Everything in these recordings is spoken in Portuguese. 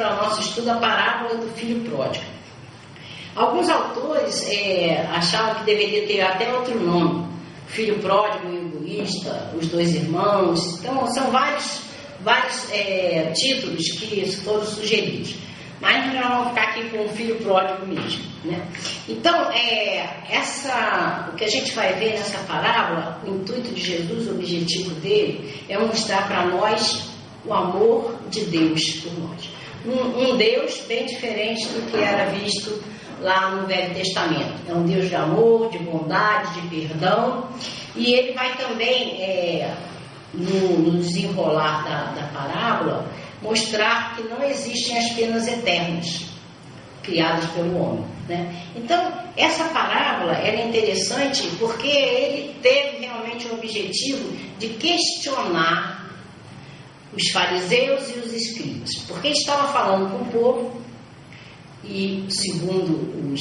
para o nosso estudo a parábola do filho pródigo. Alguns autores é, achavam que deveria ter até outro nome, filho pródigo e egoísta, os dois irmãos. Então, são vários, vários é, títulos que foram sugeridos. Mas nós vamos ficar aqui com o filho pródigo mesmo. Né? Então, é, essa, o que a gente vai ver nessa parábola, o intuito de Jesus, o objetivo dele, é mostrar para nós o amor de Deus por nós. Um, um, Deus bem diferente do que era visto lá no Velho Testamento. É um Deus de amor, de bondade, de perdão. E ele vai também, é, no, no, desenrolar da, da parábola, mostrar que não existem as penas eternas criadas pelo homem. Né? Então, essa parábola é interessante porque ele teve realmente o objetivo de questionar os fariseus e os escribas, porque estava falando com o povo e, segundo os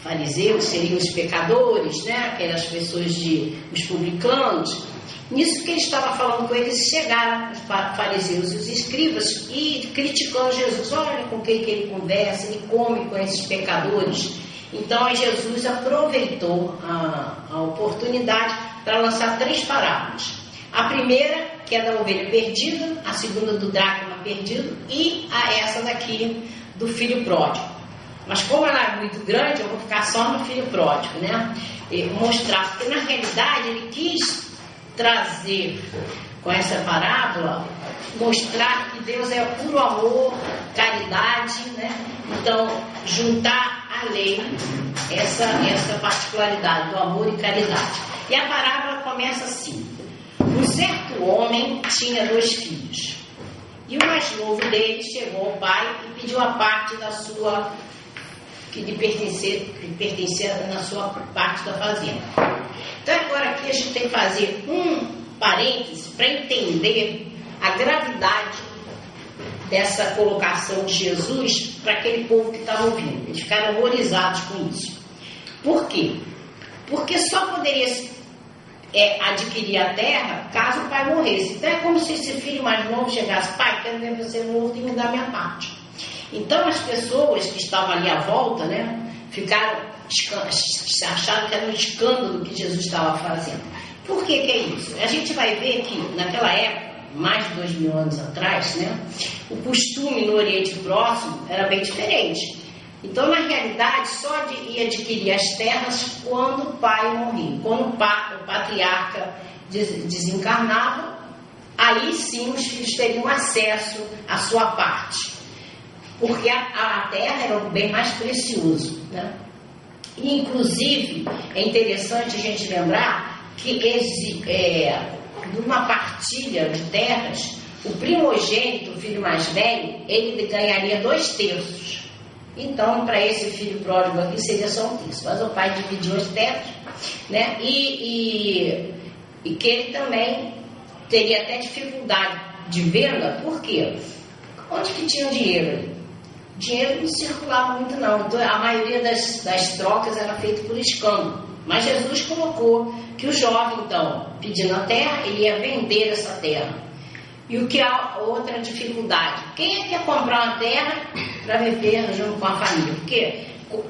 fariseus, seriam os pecadores, né? aquelas pessoas de os publicanos, Nisso que ele estava falando com eles, chegaram os fariseus e os escribas e criticando Jesus. Olha com quem que ele conversa, ele come com esses pecadores. Então Jesus aproveitou a, a oportunidade para lançar três parábolas. A primeira, que é da ovelha perdida, a segunda do dracma perdido e a essa daqui do filho pródigo. Mas como ela é muito grande, eu vou ficar só no filho pródigo, né? E mostrar, porque na realidade ele quis trazer com essa parábola, mostrar que Deus é puro amor, caridade, né? Então, juntar a lei, essa, essa particularidade do amor e caridade. E a parábola começa assim: Um certo homem tinha dois filhos. E o mais novo deles chegou ao pai e pediu a parte da sua que lhe pertencia, na sua parte da fazenda. Então agora aqui a gente tem que fazer um parêntese para entender a gravidade dessa colocação de Jesus para aquele povo que estava ouvindo. Eles ficaram horrorizados com isso. Por quê? Porque só poderia é, adquirir a terra caso o pai morresse. Então é como se esse filho mais novo chegasse, pai, quero ver você morto e me dar minha parte. Então as pessoas que estavam ali à volta, né, ficaram acharam que era um escândalo que Jesus estava fazendo. Por que, que é isso? A gente vai ver que naquela época, mais de dois mil anos atrás, né, o costume no Oriente Próximo era bem diferente. Então, na realidade, só de, adquirir as terras quando o pai morria. Quando o, pa, o patriarca des, desencarnava, aí sim os filhos teriam acesso à sua parte. Porque a, a terra era o bem mais precioso. Né? Inclusive, é interessante a gente lembrar que esse, é, numa partilha de terras, o primogênito, o filho mais velho, ele ganharia dois terços. Então, para esse filho pródigo aqui seria só um terço. Mas o pai dividiu as terras, né? E, e, e que ele também teria até dificuldade de venda, por quê? Onde que tinha dinheiro? dinheiro não circulava muito não. Então, a maioria das, das trocas era feita por escambo. Mas Jesus colocou que o jovem, então, pedindo a terra, ele ia vender essa terra. E o que há outra dificuldade? Quem é que quer comprar uma terra para viver junto com a família? Porque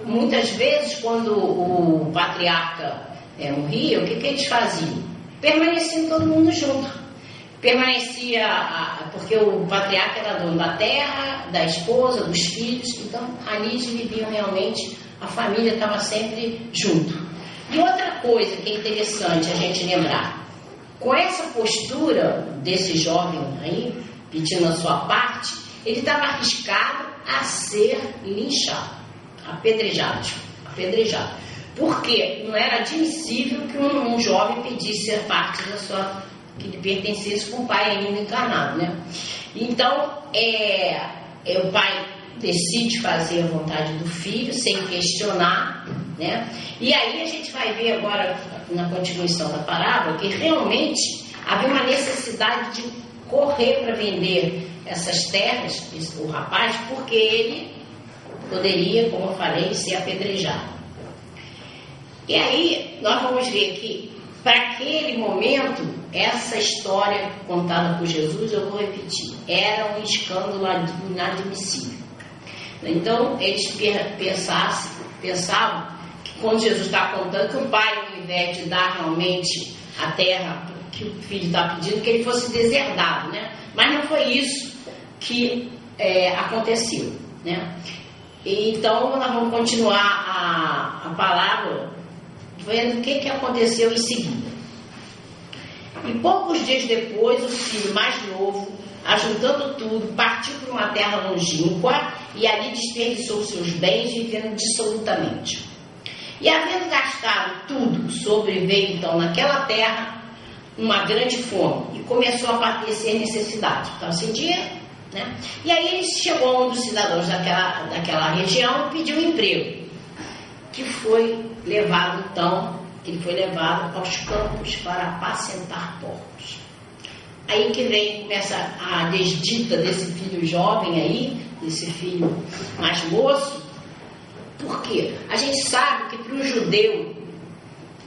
muitas vezes, quando o patriarca é, morria, o que, que eles faziam? Permaneciam todo mundo junto permanecia, porque o patriarca era dono da terra, da esposa, dos filhos, então ali viviam realmente, a família estava sempre junto. E outra coisa que é interessante a gente lembrar, com essa postura desse jovem aí, pedindo a sua parte, ele estava arriscado a ser linchado, apedrejado, apedrejado. Porque não era admissível que um, um jovem pedisse a parte da sua que lhe pertencesse com o pai ainda encarnado, né? Então, é, é, o pai decide fazer a vontade do filho sem questionar, né? E aí a gente vai ver agora na continuação da parábola que realmente havia uma necessidade de correr para vender essas terras, o rapaz, porque ele poderia, como eu falei, ser apedrejado. E aí nós vamos ver que para aquele momento, essa história contada por Jesus, eu vou repetir, era um escândalo inadmissível. Então, eles pensavam que quando Jesus está contando que o pai, ao invés de dar realmente a terra que o filho está pedindo, que ele fosse deserdado, né? Mas não foi isso que é, aconteceu, né? Então, nós vamos continuar a, a palavra vendo o que, que aconteceu em seguida. E poucos dias depois, o filho mais novo, ajuntando tudo, partiu para uma terra longínqua e ali desperdiçou seus bens, vivendo dissolutamente. E havendo gastado tudo, sobreveio então naquela terra uma grande fome e começou a padecer necessidade. Então, sem dinheiro, né? E aí chegou um dos cidadãos daquela, daquela região e pediu um emprego, que foi levado então, ele foi levado aos campos para apacentar porcos. Aí que vem, começa a desdita desse filho jovem aí, desse filho mais moço, por quê? A gente sabe que para o judeu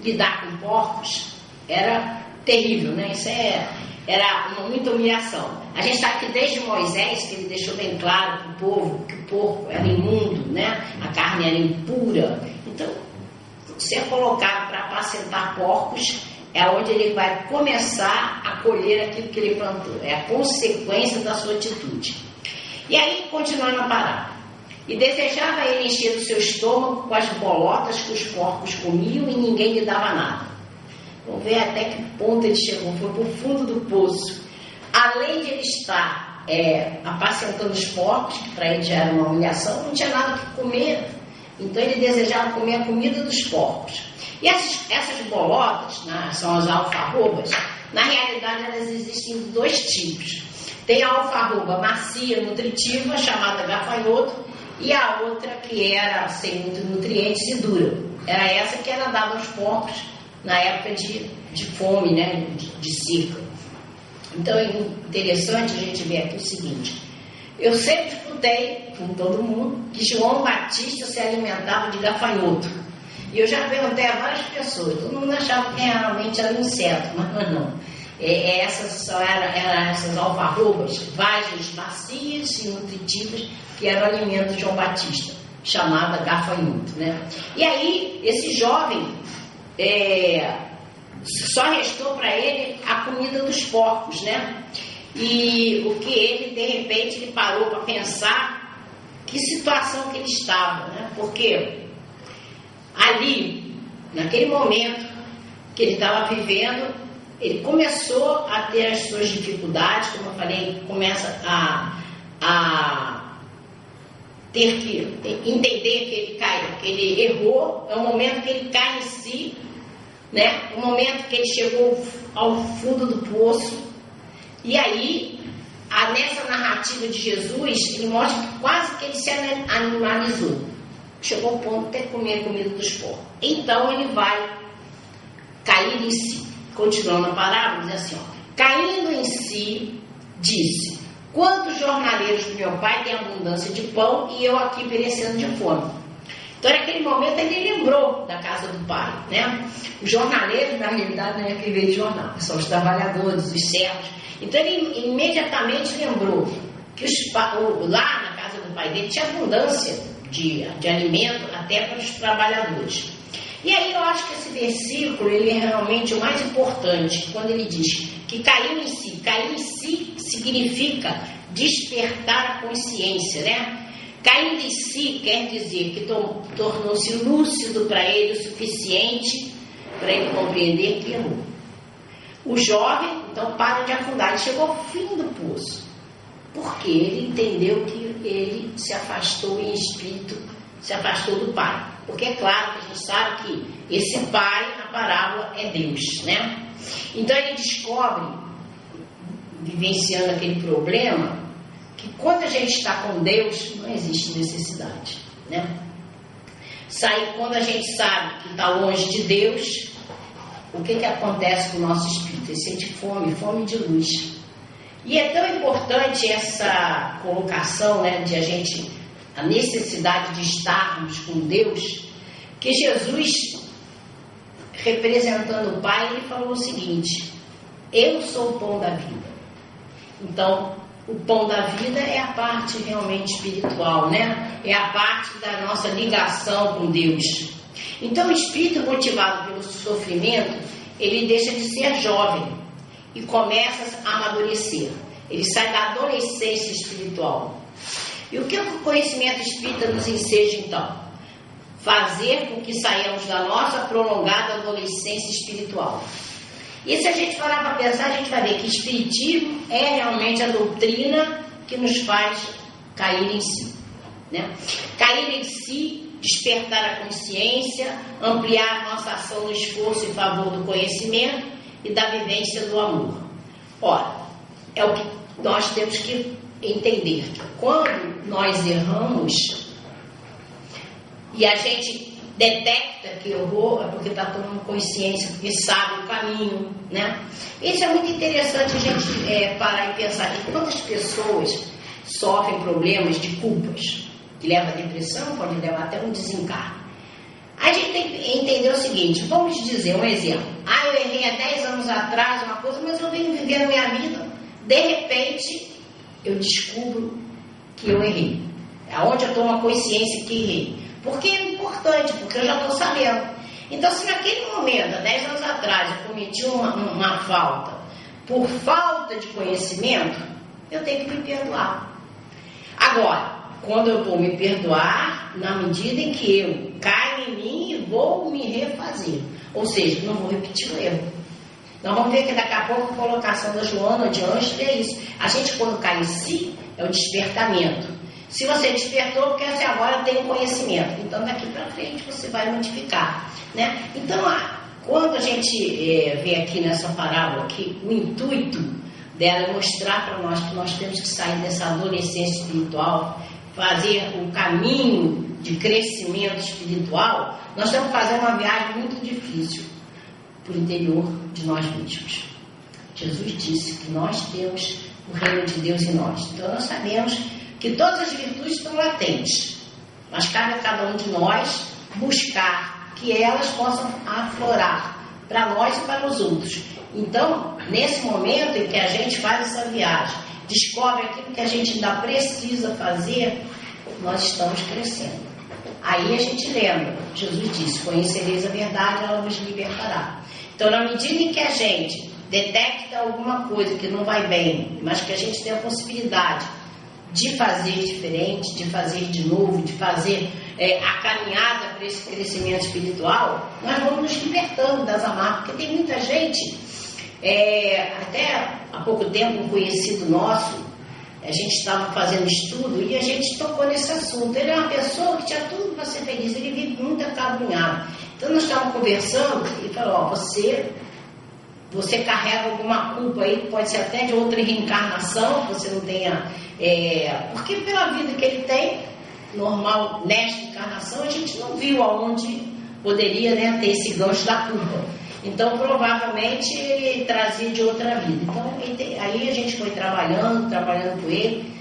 lidar com porcos era terrível, né? Isso é, era uma, muita humilhação. A gente sabe que desde Moisés, que ele deixou bem claro para o povo que o porco era imundo, né? A carne era impura. Então, ser colocado para apacentar porcos é onde ele vai começar a colher aquilo que ele plantou. É a consequência da sua atitude. E aí, continuando a parar. E desejava ele encher o seu estômago com as bolotas que os porcos comiam e ninguém lhe dava nada. Vamos ver até que ponto ele chegou. Foi para o fundo do poço. Além de ele estar é, apacentando os porcos, que para ele já era uma humilhação, não tinha nada que comer. Então ele desejava comer a comida dos porcos. E essas, essas bolotas, né, são as alfarrobas, na realidade elas existem de dois tipos. Tem a alfarroba macia, nutritiva, chamada gafanhoto, e a outra que era sem muito nutrientes e dura. Era essa que era dada aos porcos na época de, de fome, né, de, de seca. Então é interessante a gente ver aqui o seguinte. Eu sempre escutei com todo mundo que João Batista se alimentava de gafanhoto. E eu já perguntei a várias pessoas, todo mundo achava que realmente era um inseto, mas não. É, é essas só eram, eram essas alfarrobas, vagens macias e nutritivas, que era o alimento de João Batista, chamada gafanhoto. Né? E aí, esse jovem, é, só restou para ele a comida dos porcos, né? E o que ele, de repente, ele parou para pensar que situação que ele estava, né? Porque ali, naquele momento que ele estava vivendo, ele começou a ter as suas dificuldades, como eu falei, começa a, a ter que entender que ele cai, que ele errou, é um momento que ele cai em si, né? Um momento que ele chegou ao fundo do poço, e aí, a, nessa narrativa de Jesus, ele mostra que quase que ele se animalizou. Chegou ao ponto de que comer a comida dos porcos. Então ele vai cair em si. Continuando a parábola, diz assim: ó, caindo em si, disse: Quantos jornaleiros do meu pai têm abundância de pão e eu aqui perecendo de fome? Então, naquele momento, ele lembrou da casa do pai. Né? Os jornaleiros, na realidade, não é que veio jornal, são os trabalhadores, os servos. Então, ele imediatamente lembrou que os, lá na casa do pai dele tinha abundância de, de alimento até para os trabalhadores. E aí eu acho que esse versículo ele é realmente o mais importante, quando ele diz que caiu em si. Cair em si significa despertar a consciência, né? Caindo em si quer dizer que tornou-se lúcido para ele o suficiente para ele compreender que errou. O jovem, então, para de afundar, ele chegou ao fim do poço, porque ele entendeu que ele se afastou em espírito, se afastou do Pai. Porque é claro que a gente sabe que esse Pai, na parábola, é Deus, né? Então ele descobre, vivenciando aquele problema, que quando a gente está com Deus, não existe necessidade, né? Sai, quando a gente sabe que está longe de Deus, o que, que acontece com o nosso espírito? Ele sente fome, fome de luz. E é tão importante essa colocação né, de a gente, a necessidade de estarmos com Deus, que Jesus, representando o Pai, ele falou o seguinte: Eu sou o pão da vida. Então, o pão da vida é a parte realmente espiritual, né? É a parte da nossa ligação com Deus. Então, o espírito motivado pelo sofrimento, ele deixa de ser jovem e começa a amadurecer. Ele sai da adolescência espiritual. E o que o conhecimento espírita nos enseja então? Fazer com que saiamos da nossa prolongada adolescência espiritual. E se a gente parar para pensar, a gente vai ver que Espiritismo é realmente a doutrina que nos faz cair em si. Né? Cair em si, despertar a consciência, ampliar a nossa ação no esforço em favor do conhecimento e da vivência do amor. Ora, é o que nós temos que entender. Quando nós erramos e a gente detecta que eu vou, é porque está tomando consciência, porque sabe o caminho, né? Isso é muito interessante a gente é, parar e pensar que quantas pessoas sofrem problemas de culpas, que leva à depressão, pode levar até um desencargo. A gente tem que entender o seguinte, vamos dizer um exemplo. Ah, eu errei há 10 anos atrás uma coisa, mas eu venho vivendo a minha vida. De repente, eu descubro que eu errei. Aonde eu tomo a consciência que errei. Porque é importante, porque eu já estou sabendo. Então, se naquele momento, há 10 anos atrás, eu cometi uma, uma falta por falta de conhecimento, eu tenho que me perdoar. Agora, quando eu vou me perdoar, na medida em que eu caio em mim e vou me refazer. Ou seja, não vou repetir o erro. Nós vamos ver que daqui a pouco a colocação da Joana de Anjos é isso. A gente, quando cai em si, é o despertamento. Se você despertou, porque você agora tem o conhecimento. Então, daqui para frente, você vai modificar. Né? Então, quando a gente é, vê aqui nessa parábola que o intuito dela é mostrar para nós que nós temos que sair dessa adolescência espiritual, fazer o caminho de crescimento espiritual, nós estamos fazendo uma viagem muito difícil para o interior de nós mesmos. Jesus disse que nós temos o reino de Deus em nós. Então, nós sabemos que todas as virtudes estão latentes, mas cabe a cada um de nós buscar que elas possam aflorar para nós e para os outros. Então, nesse momento em que a gente faz essa viagem, descobre aquilo que a gente ainda precisa fazer, nós estamos crescendo. Aí a gente lembra, Jesus disse: Conhecereis a verdade, ela vos libertará. Então, na medida em que a gente detecta alguma coisa que não vai bem, mas que a gente tem a possibilidade de fazer diferente, de fazer de novo, de fazer é, a caminhada para esse crescimento espiritual, nós vamos nos libertando das amarras, porque tem muita gente, é, até há pouco tempo um conhecido nosso, a gente estava fazendo estudo e a gente tocou nesse assunto. Ele é uma pessoa que tinha tudo para ser feliz, ele vive muito acabrunhado. Então nós estávamos conversando e falou, ó, você você carrega alguma culpa aí, pode ser até de outra reencarnação, você não tenha. É, porque pela vida que ele tem, normal, nesta encarnação, a gente não viu aonde poderia né, ter esse gancho da culpa. Então, provavelmente, ele trazia de outra vida. Então, aí a gente foi trabalhando, trabalhando com ele,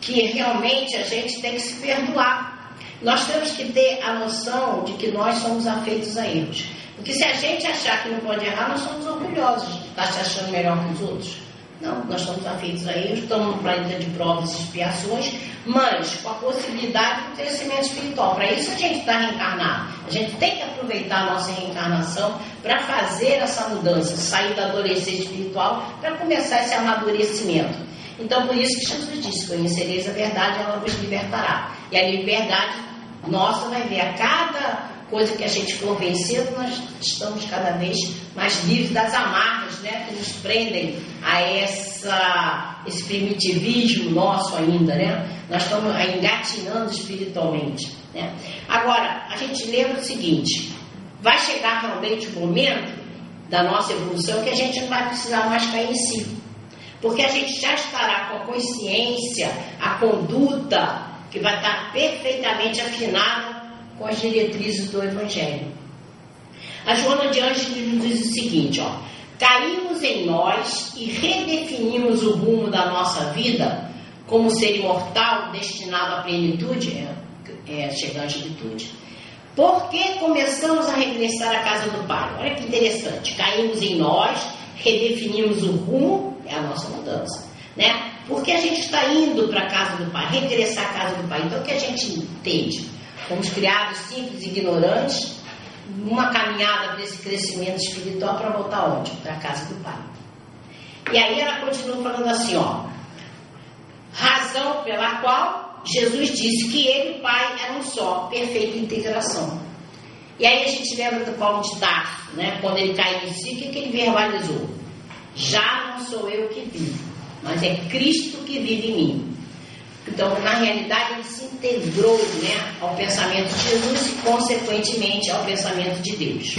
que realmente a gente tem que se perdoar. Nós temos que ter a noção de que nós somos afeitos a erros. Porque se a gente achar que não pode errar, nós somos orgulhosos de estar se achando melhor que os outros. Não, nós estamos afeitos a eles, estamos no planeta de provas e expiações, mas com a possibilidade do crescimento espiritual. Para isso a gente está reencarnado. A gente tem que aproveitar a nossa reencarnação para fazer essa mudança, sair da adolescência espiritual para começar esse amadurecimento. Então, por isso que Jesus disse: Conhecereis a verdade, ela vos libertará. E a liberdade nossa vai ver a cada coisa que a gente for vencendo, nós estamos cada vez mais livres das amarras né, que nos prendem a essa, esse primitivismo nosso ainda. Né? Nós estamos engatinhando espiritualmente. Né? Agora, a gente lembra o seguinte: vai chegar realmente o momento da nossa evolução que a gente não vai precisar mais cair em si. Porque a gente já estará com a consciência, a conduta, que vai estar perfeitamente afinada com as diretrizes do Evangelho. A Joana de Anjos nos diz o seguinte, ó, caímos em nós e redefinimos o rumo da nossa vida como ser imortal destinado à plenitude, é, é chegar à plenitude. Porque começamos a regressar à casa do Pai. Olha que interessante. Caímos em nós, redefinimos o rumo, é a nossa mudança. Né? Porque a gente está indo para a casa do Pai, regressar à casa do Pai. Então, o que a gente entende? Fomos criados simples, ignorantes, uma caminhada para esse crescimento espiritual para voltar onde? Para a casa do Pai. E aí ela continua falando assim, ó. Razão pela qual Jesus disse que ele e o Pai eram só, perfeita integração. E aí a gente lembra do Paulo de Tarso, né? Quando ele caiu em si, o que, que ele verbalizou? Já não sou eu que vivo, mas é Cristo que vive em mim. Então, na realidade, ele se integrou né, ao pensamento de Jesus e, consequentemente, ao pensamento de Deus.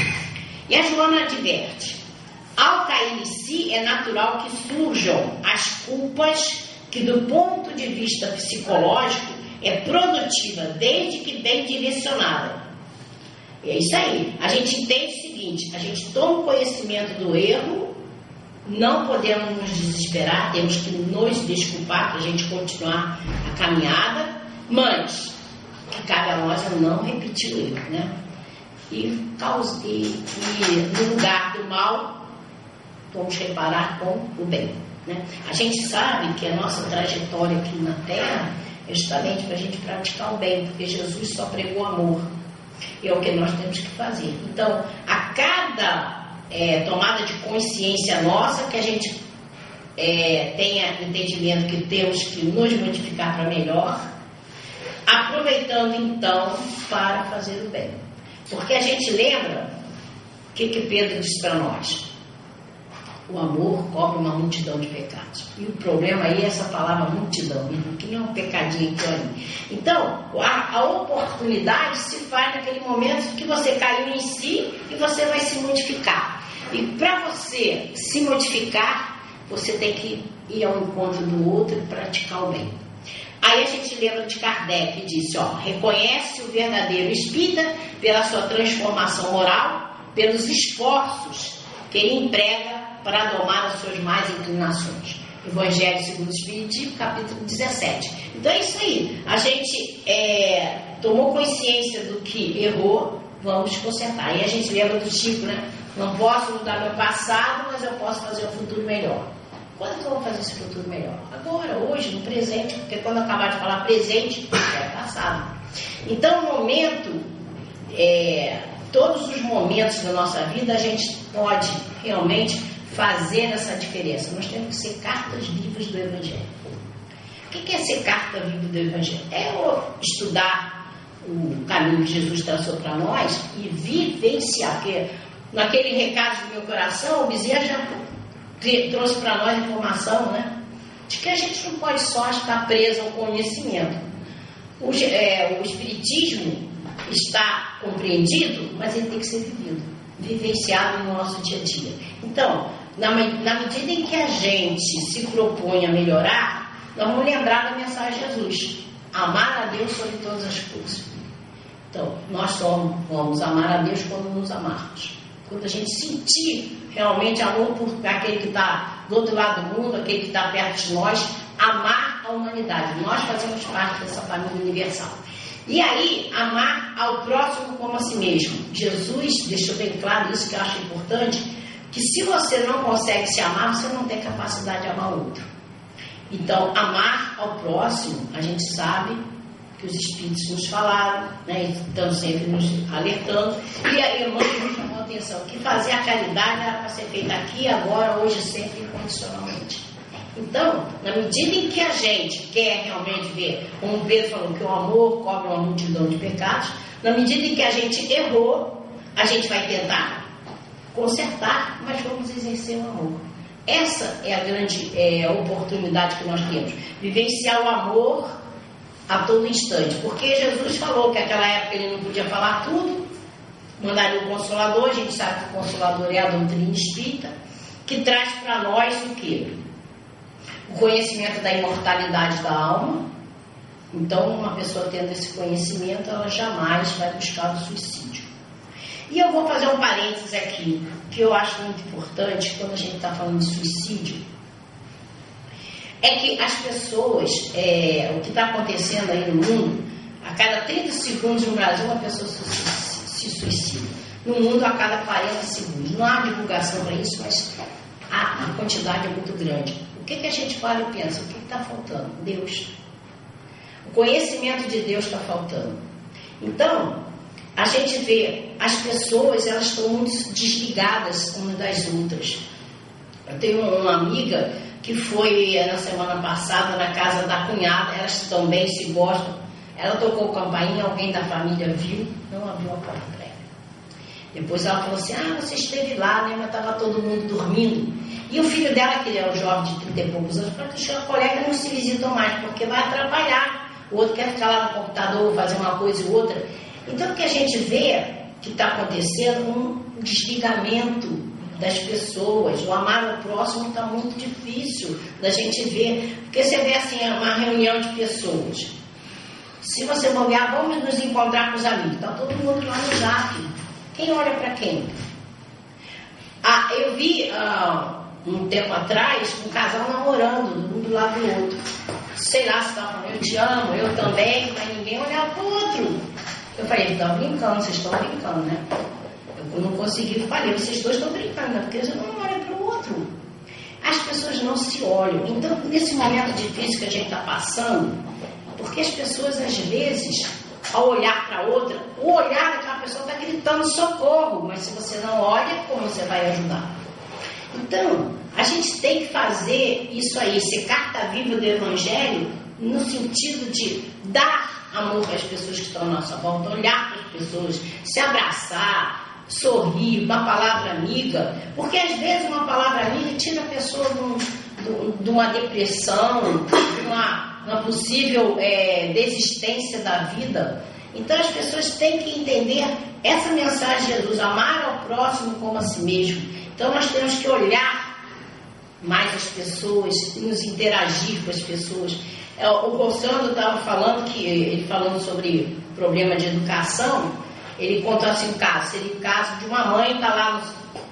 E a Joana adverte: ao cair em si, é natural que surjam as culpas que, do ponto de vista psicológico, é produtiva desde que bem direcionada. É isso aí. A gente entende o seguinte: a gente toma conhecimento do erro, não podemos nos desesperar, temos que nos desculpar para a gente continuar a caminhada, mas que cabe a nós não repetir o erro, né? E, causa, e, e no lugar do mal, vamos reparar com o bem. Né? A gente sabe que a nossa trajetória aqui na Terra é justamente para a gente praticar o bem, porque Jesus só pregou amor. E é o que nós temos que fazer. Então, a cada é, tomada de consciência nossa, que a gente é, tenha entendimento que temos que nos modificar para melhor, aproveitando então para fazer o bem. Porque a gente lembra o que, que Pedro disse para nós. O amor cobre uma multidão de pecados. E o problema aí é essa palavra multidão, que nem é um pecadinho aqui ali. Então, a, a oportunidade se faz naquele momento que você caiu em si e você vai se modificar. E para você se modificar, você tem que ir ao encontro do outro e praticar o bem. Aí a gente lembra de Kardec que disse, ó, reconhece o verdadeiro espírita pela sua transformação moral, pelos esforços que ele emprega para domar as suas más inclinações. Evangelho segundo o Espiritismo, capítulo 17. Então é isso aí. A gente é, tomou consciência do que errou, vamos consertar. E a gente lembra do Chico, né? Não posso mudar meu passado, mas eu posso fazer um futuro melhor. Quando que eu vou fazer esse futuro melhor? Agora, hoje, no presente, porque quando eu acabar de falar presente, é passado. Então, no momento, é, todos os momentos da nossa vida, a gente pode realmente fazer essa diferença. Nós temos que ser cartas vivas do Evangelho. O que é ser carta viva do Evangelho? É estudar o caminho que Jesus traçou para nós e vivenciar, porque naquele recado do meu coração, o Bezerra já trouxe para nós informação, né? De que a gente não pode só estar preso ao conhecimento. O, é, o Espiritismo está compreendido, mas ele tem que ser vivido, vivenciado no nosso dia a dia. Então, na, na medida em que a gente se propõe a melhorar, nós vamos lembrar da mensagem de Jesus: amar a Deus sobre todas as coisas. Então, nós somos, vamos amar a Deus quando nos amarmos. Quando a gente sentir realmente amor por aquele que está do outro lado do mundo, aquele que está perto de nós, amar a humanidade. Nós fazemos parte dessa família universal. E aí, amar ao próximo como a si mesmo. Jesus deixou bem claro isso que eu acho importante, que se você não consegue se amar, você não tem capacidade de amar o outro. Então, amar ao próximo, a gente sabe que os Espíritos nos falaram, né, estão sempre nos alertando, e a irmã nos chamou a atenção que fazer a caridade era para ser feita aqui, agora, hoje, sempre, incondicionalmente. Então, na medida em que a gente quer realmente ver, como Pedro falou, que o amor cobre uma multidão de pecados, na medida em que a gente errou, a gente vai tentar consertar, mas vamos exercer o amor. Essa é a grande é, oportunidade que nós temos. Vivenciar o amor a todo instante. Porque Jesus falou que naquela época ele não podia falar tudo, mandaria o Consolador, a gente sabe que o Consolador é a doutrina espírita, que traz para nós o quê? O conhecimento da imortalidade da alma. Então, uma pessoa tendo esse conhecimento, ela jamais vai buscar o suicídio. E eu vou fazer um parênteses aqui, que eu acho muito importante quando a gente está falando de suicídio é que as pessoas, é, o que está acontecendo aí no mundo, a cada 30 segundos no Brasil uma pessoa se, suicida. No mundo a cada 40 segundos. Não há divulgação para isso, mas a, a, quantidade é muito grande. O que, que a gente fala e pensa? O que está faltando? Deus. O conhecimento de Deus está faltando. Então, a gente vê as pessoas, elas estão muito desligadas umas das outras. Eu tenho uma amiga que foi na semana passada na casa da cunhada, elas também se gostam. Ela tocou campainha, alguém da família viu, não abriu a porta para ela. Depois ela falou assim: Ah, você esteve lá, né? Mas estava todo mundo dormindo. E o filho dela, que é um jovem de 30 e poucos anos, falou que os colegas não se visitam mais, porque vai atrapalhar. O outro quer ficar lá no computador, fazer uma coisa e outra. Então, o que a gente vê que está acontecendo um desligamento das pessoas. O amar o próximo está muito difícil da gente ver. Porque você vê assim, uma reunião de pessoas. Se você olhar, vamos nos encontrar com os amigos. Está todo mundo lá no zap. Quem olha para quem? Ah, eu vi ah, um tempo atrás um casal namorando, um do lado do outro. Sei lá se estava falando, eu te amo, eu também, mas ninguém olhava para o outro. Eu falei, estão brincando, vocês estão brincando, né? Eu não consegui, falei, vocês dois estão brincando, né? porque eles não olham para o outro. As pessoas não se olham. Então, nesse momento difícil que a gente está passando, porque as pessoas às vezes, ao olhar para outra, o olhar daquela pessoa está gritando socorro, mas se você não olha, como você vai ajudar? Então, a gente tem que fazer isso aí, ser carta viva do Evangelho, no sentido de dar amor para as pessoas que estão à nossa volta, olhar para as pessoas, se abraçar, sorrir, uma palavra amiga, porque às vezes uma palavra amiga tira a pessoa de, um, de uma depressão, de uma, uma possível é, desistência da vida. Então as pessoas têm que entender essa mensagem de Jesus, amar ao próximo como a si mesmo. Então nós temos que olhar mais as pessoas, nos interagir com as pessoas. É, o Gonçalo estava falando que ele falando sobre problema de educação, ele contou assim um caso, seria o caso de uma mãe está lá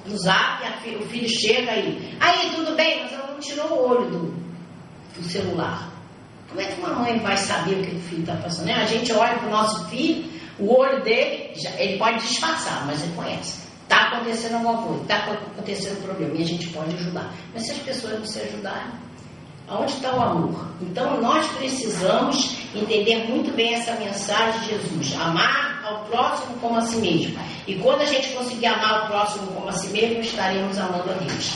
no, no zap, o filho chega aí, aí tudo bem, mas ela não tirou o olho do, do celular. Como é que uma mãe vai saber o que o filho está passando? Né? A gente olha para o nosso filho, o olho dele, já, ele pode disfarçar, mas ele conhece. Está acontecendo alguma coisa, está acontecendo um problema e a gente pode ajudar. Mas se as pessoas não se ajudarem, Aonde está o amor? Então nós precisamos entender muito bem essa mensagem de Jesus: amar ao próximo como a si mesmo. E quando a gente conseguir amar o próximo como a si mesmo, estaremos amando a Deus.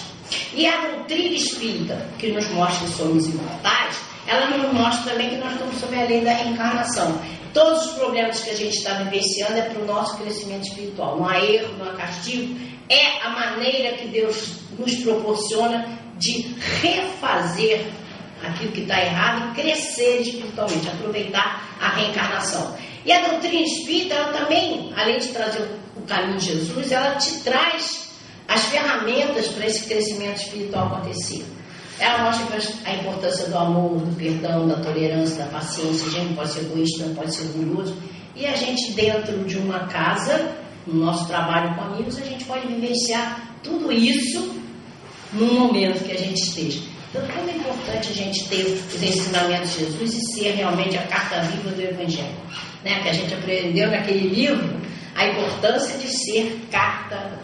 E a doutrina espírita, que nos mostra que somos imortais, ela nos mostra também que nós estamos sob a lei da reencarnação. Todos os problemas que a gente está vivenciando é para o nosso crescimento espiritual. Não há erro, não há castigo. É a maneira que Deus nos proporciona de refazer aquilo que está errado e crescer espiritualmente, aproveitar a reencarnação. E a doutrina espírita, ela também, além de trazer o caminho de Jesus, ela te traz as ferramentas para esse crescimento espiritual acontecer. Ela mostra a importância do amor, do perdão, da tolerância, da paciência. A gente não pode ser egoísta, não pode ser orgulhoso. E a gente, dentro de uma casa, no nosso trabalho com amigos, a gente pode vivenciar tudo isso num momento que a gente esteja. Então, como é importante a gente ter os ensinamentos de Jesus e ser realmente a carta viva do Evangelho. Né? Que a gente aprendeu naquele livro a importância de ser carta,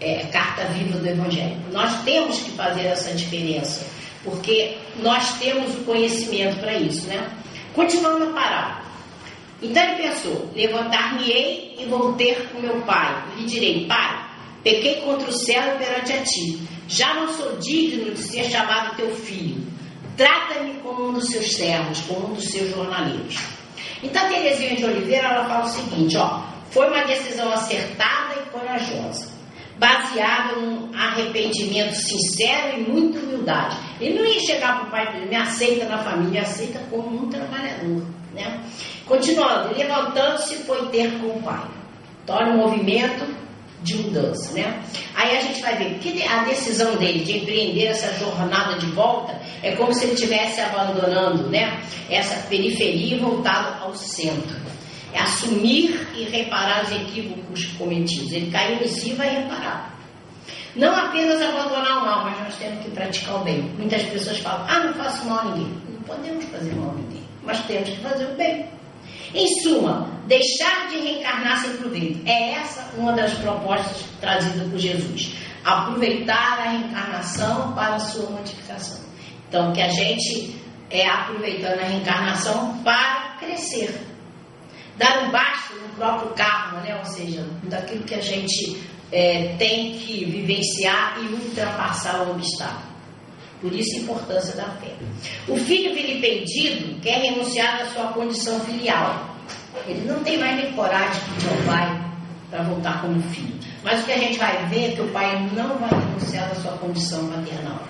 é, carta viva do Evangelho. Nós temos que fazer essa diferença, porque nós temos o conhecimento para isso. Né? Continuando a parar. Então ele pensou: levantar-me-ei e vou ter com meu pai. Lhe direi: Pai, pequei contra o céu e perante a ti já não sou digno de ser chamado teu filho. Trata-me como um dos seus servos, como um dos seus jornaleiros. Então, Terezinha de Oliveira, ela fala o seguinte, ó, foi uma decisão acertada e corajosa, baseada num arrependimento sincero e muita humildade. Ele não ia chegar para o pai e dizer, me aceita na família, aceita como um trabalhador. Né? Continuando, levantando-se foi ter com o pai. Torna o movimento de mudança, né? Aí a gente vai ver que a decisão dele de empreender essa jornada de volta é como se ele estivesse abandonando, né? Essa periferia e voltado ao centro. É assumir e reparar os equívocos cometidos. Ele caiu em si e vai reparar. Não apenas abandonar o mal, mas nós temos que praticar o bem. Muitas pessoas falam, ah, não faço mal a ninguém. Não podemos fazer mal a ninguém, mas temos que fazer o bem. Em suma, deixar de reencarnar sem proveito. É essa uma das propostas trazidas por Jesus. Aproveitar a reencarnação para a sua modificação. Então, que a gente é aproveitando a reencarnação para crescer. Dar um basta no próprio karma, né? ou seja, daquilo que a gente é, tem que vivenciar e ultrapassar o obstáculo. Por isso a importância da fé. O filho vilipendido quer renunciar à sua condição filial. Ele não tem mais nem coragem de pedir ao pai para voltar como filho. Mas o que a gente vai ver é que o pai não vai renunciar à sua condição maternal.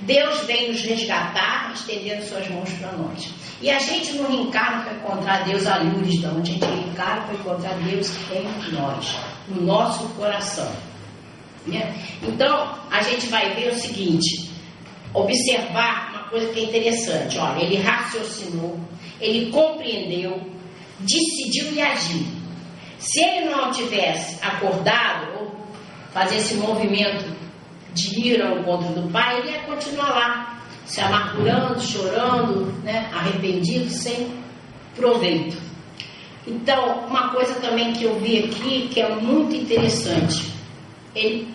Deus vem nos resgatar, estendendo suas mãos para nós. E a gente não reencarna para encontrar Deus a luz, não. A gente reencarna para encontrar Deus em nós, no nosso coração. Né? Então, a gente vai ver o seguinte: observar uma coisa que é interessante. Olha, ele raciocinou, ele compreendeu, decidiu e agiu. Se ele não tivesse acordado ou fazer esse movimento de ir ao encontro do pai, ele ia continuar lá, se amargurando, chorando, né, arrependido, sem proveito. Então, uma coisa também que eu vi aqui que é muito interessante. Ele.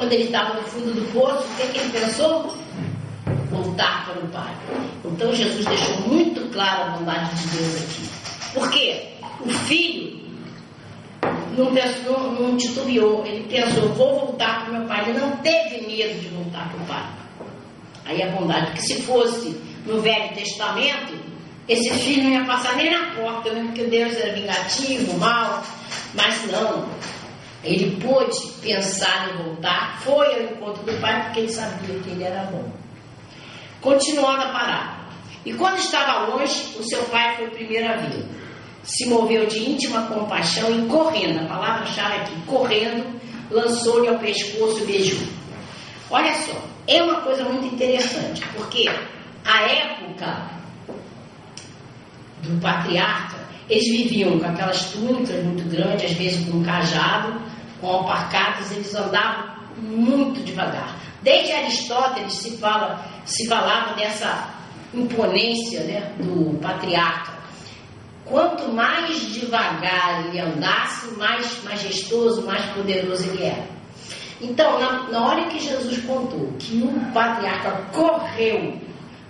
Quando ele estava no fundo do poço, o que, que ele pensou? Voltar para o Pai. Então Jesus deixou muito claro a bondade de Deus aqui. Por quê? O filho não, pensou, não titubeou, ele pensou, vou voltar para o meu pai. Ele não teve medo de voltar para o pai. Aí a bondade, porque se fosse no Velho Testamento, esse filho não ia passar nem na porta, né? porque Deus era vingativo, mal, mas não. Ele pôde pensar em voltar, foi ao encontro do pai porque ele sabia que ele era bom. Continuando a parar. E quando estava longe, o seu pai foi o primeiro a vir se moveu de íntima compaixão e correndo, a palavra-chave aqui, correndo, lançou-lhe ao pescoço e beijou. Olha só, é uma coisa muito interessante, porque a época do patriarca, eles viviam com aquelas túnicas muito grandes, às vezes com um cajado, com alparcatas, eles andavam muito devagar. Desde Aristóteles se, fala, se falava dessa imponência né, do patriarca. Quanto mais devagar ele andasse, mais majestoso, mais poderoso ele era. Então, na, na hora que Jesus contou que o patriarca correu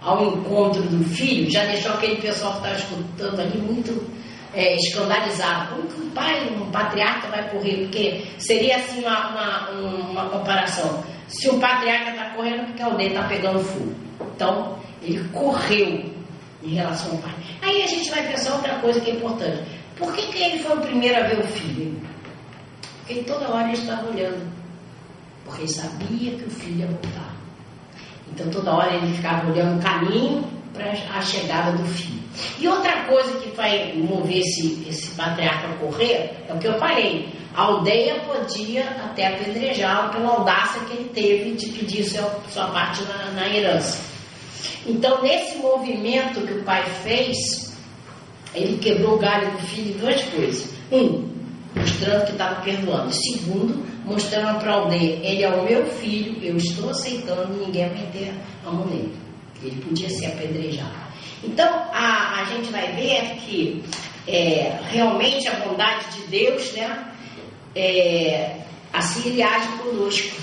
ao encontro do filho, já deixou aquele pessoal que estava escutando ali muito é, escandalizado. Como que um pai, um patriarca vai correr? Porque seria assim uma, uma, uma comparação. Se o patriarca está correndo, porque a aldeia está pegando fogo. Então, ele correu em relação ao pai. Aí a gente vai pensar outra coisa que é importante. Por que, que ele foi o primeiro a ver o filho? Porque toda hora ele estava olhando. Porque ele sabia que o filho ia voltar. Então toda hora ele ficava olhando o caminho para a chegada do filho. E outra coisa que vai mover esse, esse patriarca a correr é o que eu falei. A aldeia podia até apedrejá-lo pela audácia que ele teve de pedir seu, sua parte na, na herança. Então, nesse movimento que o pai fez, ele quebrou o galho do filho em duas coisas. Um, mostrando que estava perdoando. Segundo, mostrando para a aldeia, ele é o meu filho, eu estou aceitando e ninguém vai ter a mão nele. Ele podia ser apedrejado. Então, a, a gente vai ver que é, realmente a bondade de Deus, né, é, assim ele age conosco.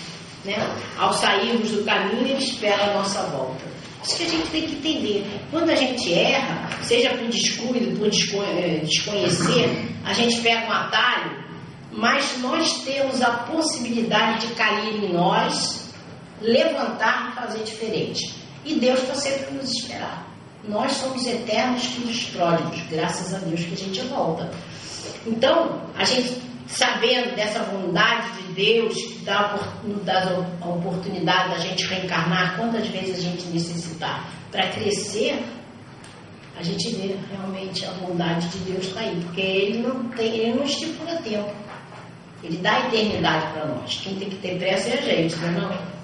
Né? Ao sairmos do caminho, ele espera a nossa volta. Isso que a gente tem que entender. Quando a gente erra, seja por descuido, por eh, desconhecer, a gente pega um atalho, mas nós temos a possibilidade de cair em nós, levantar e fazer diferente. E Deus está sempre nos esperar. Nós somos eternos filhos pródigos, graças a Deus que a gente volta. Então, a gente sabendo dessa bondade de Deus que dá, a oportunidade da gente reencarnar quantas vezes a gente necessitar para crescer, a gente vê realmente a bondade de Deus está aí, porque ele não, tem, ele não estipula tempo. Ele dá a eternidade para nós. Quem tem que ter pressa é a gente, não é não?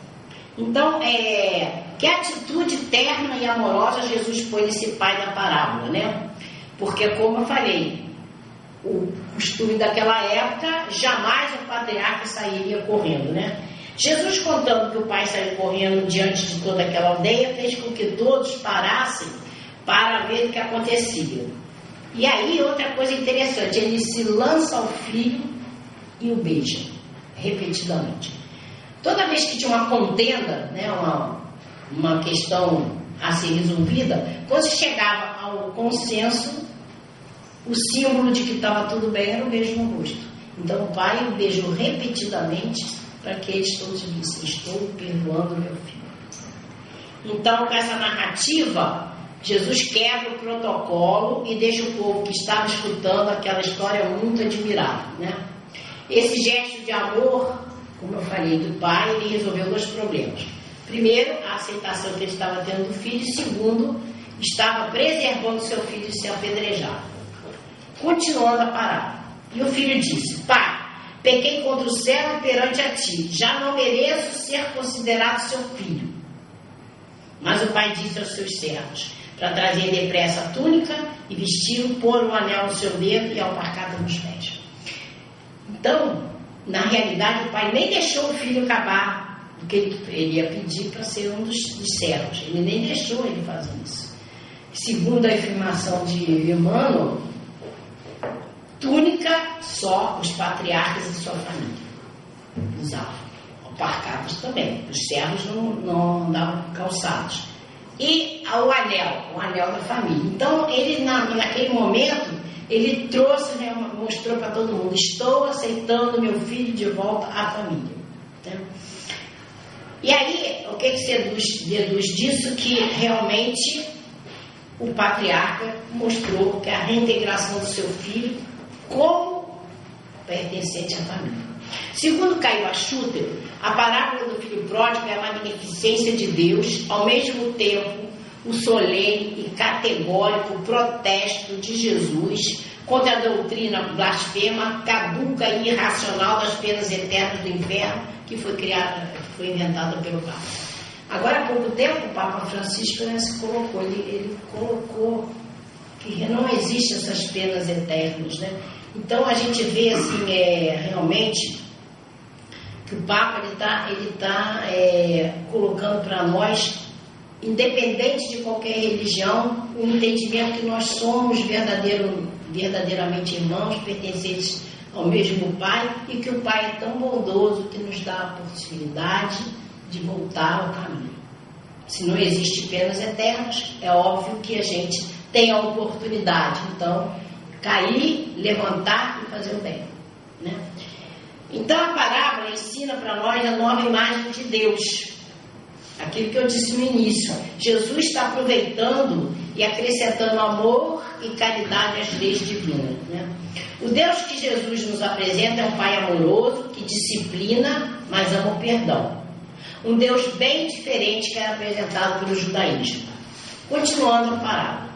Então, é, que atitude terna e amorosa Jesus põe nesse pai da parábola, né? Porque, como eu falei, o costume daquela época, jamais o patriarca sairia correndo, né? Jesus contando que o pai saiu correndo diante de toda aquela aldeia fez com que todos parassem para ver o que acontecia. E aí, outra coisa interessante, ele se lança ao filho e o beija. repetidamente. Toda vez que tinha uma contenda, né, uma, uma questão a ser resolvida, quando se chegava ao consenso, o símbolo de que estava tudo bem era o beijo no rosto. Então o pai o beijou repetidamente para que eles todos dissem: Estou perdoando meu filho. Então, com essa narrativa, Jesus quebra o protocolo e deixa o povo que estava escutando aquela história muito admirado. Né? Esse gesto de amor, como eu falei, do pai, ele resolveu dois problemas. Primeiro, a aceitação que ele estava tendo do filho, segundo, estava preservando seu filho de ser apedrejado. Continuando a parar. E o filho disse: Pai, pequei contra o céu e perante a ti, já não mereço ser considerado seu filho. Mas o pai disse aos seus servos: para trazer depressa a túnica e vesti-lo, pôr um anel no seu dedo e alparcada nos pés. Então, na realidade, o pai nem deixou o filho acabar o que ele, ia pedir para ser um dos, dos, servos. Ele nem deixou ele fazer isso. Segundo a afirmação de Emmanuel, túnica só os patriarcas e sua família usavam. Alparcados também. Os servos não, não andavam calçados e o anel, o anel da família. Então, ele, na, naquele momento, ele trouxe, né, mostrou para todo mundo: estou aceitando meu filho de volta à família. Né? E aí, o que, que seduz, deduz disso? Que realmente o patriarca mostrou que a reintegração do seu filho como pertencente à família. Segundo Caio Achuter, a parábola do filho pródigo é a magnificência de Deus, ao mesmo tempo o solene e categórico protesto de Jesus contra a doutrina blasfema, caduca e irracional das penas eternas do inferno que foi criada, foi inventada pelo Papa. Agora há pouco tempo o Papa Francisco né, se colocou, ele, ele colocou que não existem essas penas eternas, né? Então a gente vê assim, é, realmente que o Papa está ele tá, é, colocando para nós, independente de qualquer religião, o entendimento que nós somos verdadeiro, verdadeiramente irmãos, pertencentes ao mesmo Pai, e que o Pai é tão bondoso que nos dá a possibilidade de voltar ao caminho. Se não existe penas eternas, é óbvio que a gente tem a oportunidade, então, cair, levantar e fazer o bem. Né? Então a parábola ensina para nós a nova imagem de Deus. Aquilo que eu disse no início. Jesus está aproveitando e acrescentando amor e caridade às leis divinas. Né? O Deus que Jesus nos apresenta é um Pai amoroso que disciplina, mas ama o perdão. Um Deus bem diferente que era apresentado pelo judaísmo. Continuando a parábola.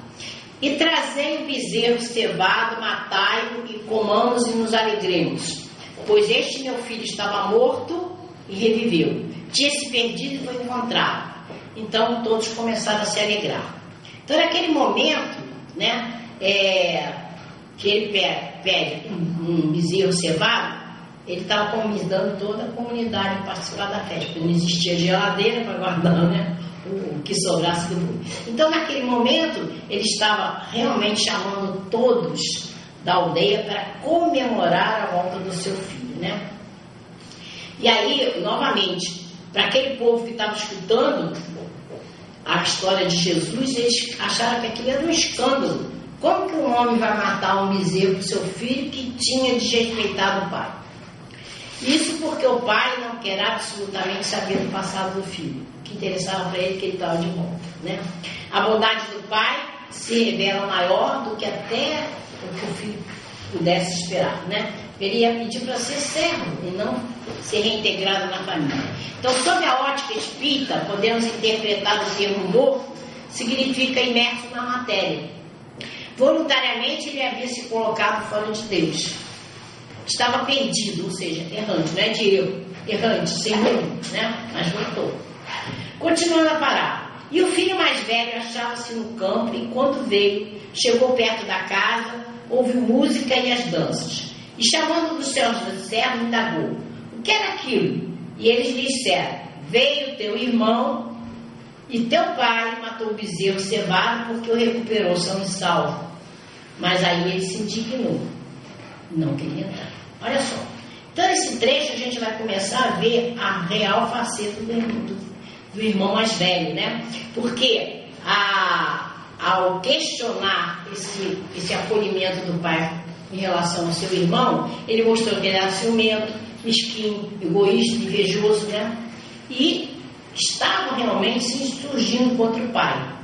E trazei o bezerro cevado, matai-o e comamos e nos alegremos pois este meu filho estava morto e reviveu. Tinha se perdido e foi encontrado. Então todos começaram a se alegrar. Então naquele momento, né, é, que ele pede, um, um bezerro cevado, ele estava convidando toda a comunidade a participar da festa, porque não existia geladeira para guardar né, o, o que sobrasse do bolo. Então naquele momento ele estava realmente chamando todos da aldeia para comemorar a volta do seu filho, né? E aí, novamente, para aquele povo que estava escutando a história de Jesus, eles acharam que aquilo era um escândalo. Como que um homem vai matar um bezerro do seu filho que tinha desrespeitado o pai? Isso porque o pai não quer absolutamente saber do passado do filho. Que interessava para ele que ele estava de volta. Né? A bondade do pai se revela maior do que até o que o filho pudesse esperar, né? Ele ia pedir para ser servo e não ser reintegrado na família. Então, sob a ótica espírita, podemos interpretar o termo morto significa imerso na matéria. Voluntariamente ele havia se colocado fora de Deus. Estava perdido, ou seja, errante, não é de erro, errante, sem rumo, né? Mas voltou. Continuando a parar. E o filho mais velho achava-se no campo enquanto veio, chegou perto da casa, ouviu música e as danças. E chamando dos céus do servo, indagou: O que era aquilo? E eles lhe disseram: Veio teu irmão e teu pai matou o bezerro cevado porque o recuperou são e salvo. Mas aí ele se indignou. Não queria entrar. Olha só. Então nesse trecho a gente vai começar a ver a real faceta do, do, do irmão mais velho, né? Porque a, ao questionar esse, esse acolhimento do pai em relação ao seu irmão, ele mostrou que ele era ciumento, mesquinho, egoísta, invejoso, né? E estava realmente se insurgindo contra o pai.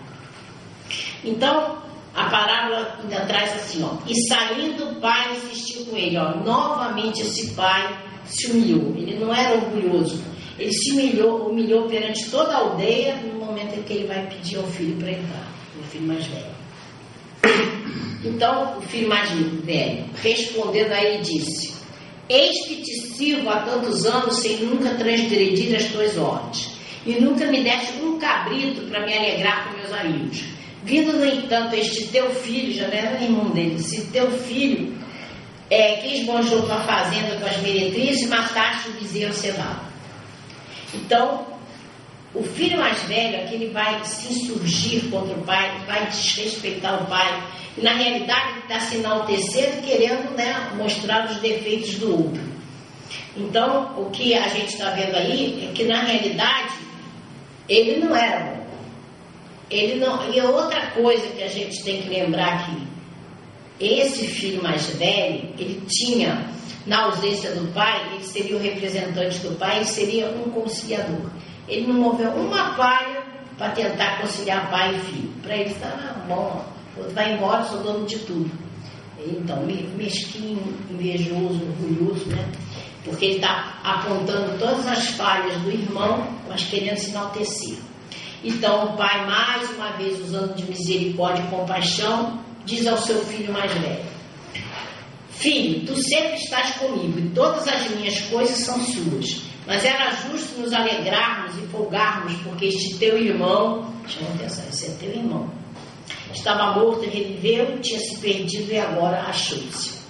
Então, a parábola ainda traz assim, ó, e saindo o pai insistiu com ele, ó, novamente esse pai se humilhou. Ele não era orgulhoso, ele se humilhou, humilhou perante toda a aldeia no momento em que ele vai pedir ao filho para entrar, o filho mais velho. Então, o filho mais velho, respondendo a ele, disse: Eis que te sirvo há tantos anos sem nunca transgredir as tuas ordens, e nunca me deste um cabrito para me alegrar com meus amigos. Vindo, no entanto, este teu filho, já não era irmão dele, se teu filho é, que esbanjou tua fazenda com as meretrizes, mataste o bezerro cevado. Então, o filho mais velho, aquele vai se insurgir contra o pai, vai desrespeitar o pai, e na realidade ele está se enaltecendo, querendo né, mostrar os defeitos do outro. Então, o que a gente está vendo aí é que na realidade ele não era bom. Ele não, e outra coisa que a gente tem que lembrar aqui, esse filho mais velho, ele tinha, na ausência do pai, ele seria o representante do pai, ele seria um conciliador. Ele não moveu uma palha para tentar conciliar pai e filho. Para ele estava bom, outro vai embora, sou dono de tudo. Então, mesquinho, invejoso, orgulhoso, né? Porque ele está apontando todas as falhas do irmão, mas querendo se enaltecer. Então o pai, mais uma vez, usando de misericórdia e compaixão, diz ao seu filho mais velho: Filho, tu sempre estás comigo e todas as minhas coisas são suas. Mas era justo nos alegrarmos e folgarmos, porque este teu irmão, chama atenção, esse é teu irmão, estava morto reviveu, tinha se perdido e agora achou-se.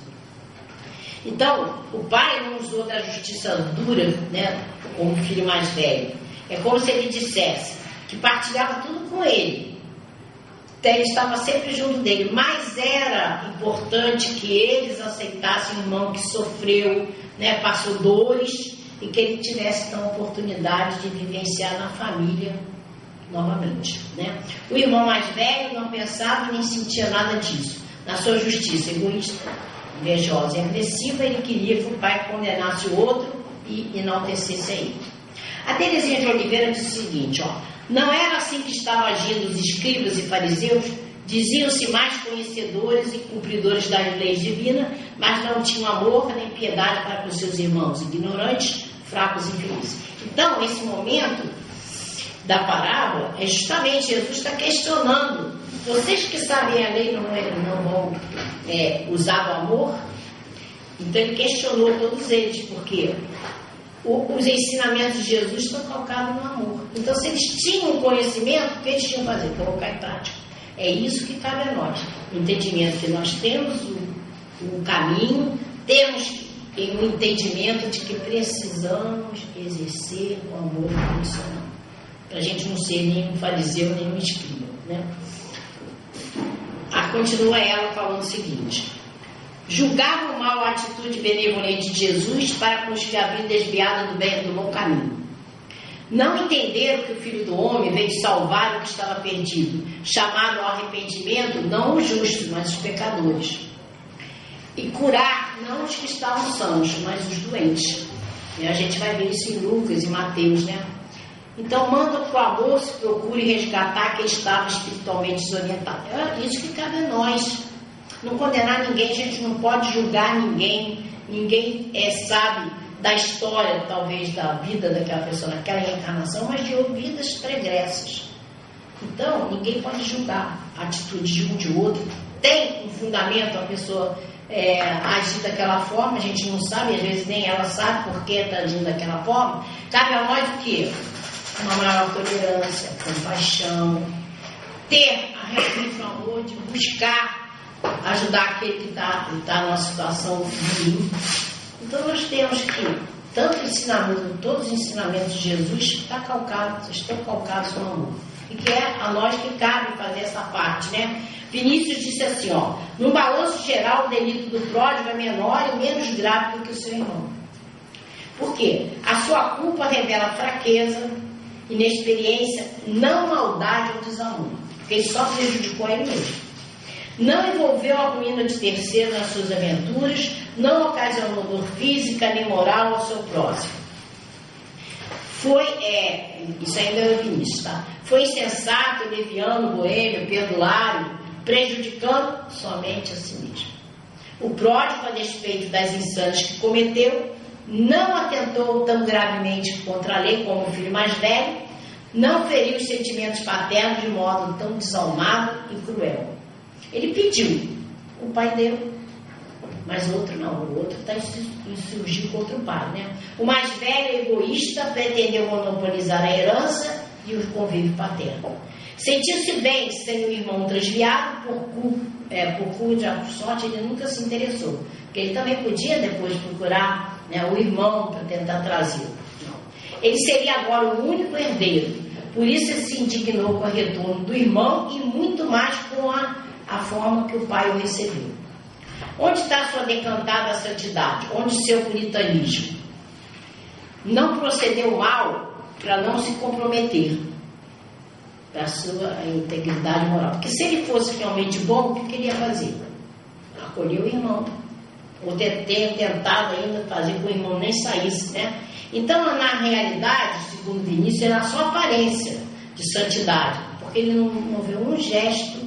Então, o pai não usou da justiça dura, né, como filho mais velho. É como se ele dissesse: que partilhava tudo com ele. Então, ele estava sempre junto dele, mas era importante que eles aceitassem o irmão que sofreu, né, passou dores e que ele tivesse então a oportunidade de vivenciar na família novamente. Né? O irmão mais velho não pensava nem sentia nada disso. Na sua justiça egoísta, invejosa e agressiva, ele queria que o pai condenasse o outro e enaltecesse a ele. A Terezinha de Oliveira disse o seguinte, ó, não era assim que estavam agindo os escribas e fariseus? Diziam-se mais conhecedores e cumpridores das leis divinas, mas não tinham amor nem piedade para com seus irmãos, ignorantes, fracos e infelizes. Então, esse momento da parábola é justamente Jesus está questionando. Vocês que sabem a lei não, é, não vão é, usar o amor? Então ele questionou todos eles, porque os ensinamentos de Jesus estão calcados no amor. Então, se eles tinham conhecimento, o que eles tinham que fazer? Colocar em prática. É isso que cabe a nós. O entendimento que nós temos, o, o caminho, temos em um entendimento de que precisamos exercer o amor incondicional. Para a gente não ser nem um fariseu, nem um escriba. Né? A, continua ela falando o seguinte: julgavam mal a atitude benevolente de Jesus para com os que haviam desviado do, bem, do bom caminho. Não entenderam que o Filho do Homem veio salvar o que estava perdido, chamado ao arrependimento não os justos, mas os pecadores. E curar não os que estavam sãos, mas os doentes. E a gente vai ver isso em Lucas e Mateus, né? Então manda o amor se procure resgatar quem estava espiritualmente desorientado. É isso que cabe a nós não condenar ninguém, a gente não pode julgar ninguém, ninguém é, sabe da história, talvez, da vida daquela pessoa naquela reencarnação, mas de vidas pregressas. Então, ninguém pode julgar a atitude de um de outro. Tem um fundamento a pessoa é, agir daquela forma, a gente não sabe, às vezes nem ela sabe por que está agindo daquela forma. Cabe a nós o quê? Uma maior tolerância, compaixão, ter a realmente o amor de buscar ajudar aquele que está tá numa situação ruim. Então nós temos que, tanto ensinamento, todos os ensinamentos de Jesus estão tá calcados, estão calcados no amor. E que é a nós que cabe fazer essa parte, né? Vinícius disse assim, ó, no balanço geral o delito do pródigo é menor e menos grave do que o seu irmão. Por quê? A sua culpa revela fraqueza, inexperiência, não maldade ou desamor. Porque ele só prejudicou ele mesmo. Não envolveu a ruína de terceiro nas suas aventuras, não ocasionou dor física nem moral ao seu próximo. Foi, é, isso ainda é o Vinícius, tá? Foi insensato, leviano, boêmio, perdulário, prejudicando somente a si mesmo. O pródigo, a despeito das insanas que cometeu, não atentou tão gravemente contra a lei como o filho mais velho, não feriu os sentimentos paternos de modo tão desalmado e cruel. Ele pediu, o pai deu, mas outro não, o outro está insurgiu contra o pai. Né? O mais velho, egoísta, pretendeu monopolizar a herança e o convívio paterno. Sentiu-se bem sem o irmão transviado, por, cu, é, por sorte ele nunca se interessou. Porque ele também podia depois procurar né, o irmão para tentar trazê-lo. Ele seria agora o único herdeiro. Por isso ele se indignou com o retorno do irmão e muito mais com a, a forma que o pai o recebeu. Onde está sua decantada santidade? Onde seu puritanismo? Não procedeu mal para não se comprometer para sua integridade moral. Porque se ele fosse realmente bom, o que queria fazer? Acolher o irmão. Ou ter, ter tentado ainda fazer com o irmão nem saísse, né? Então, na realidade, segundo Vinícius, era só aparência de santidade, porque ele não, viu um gesto,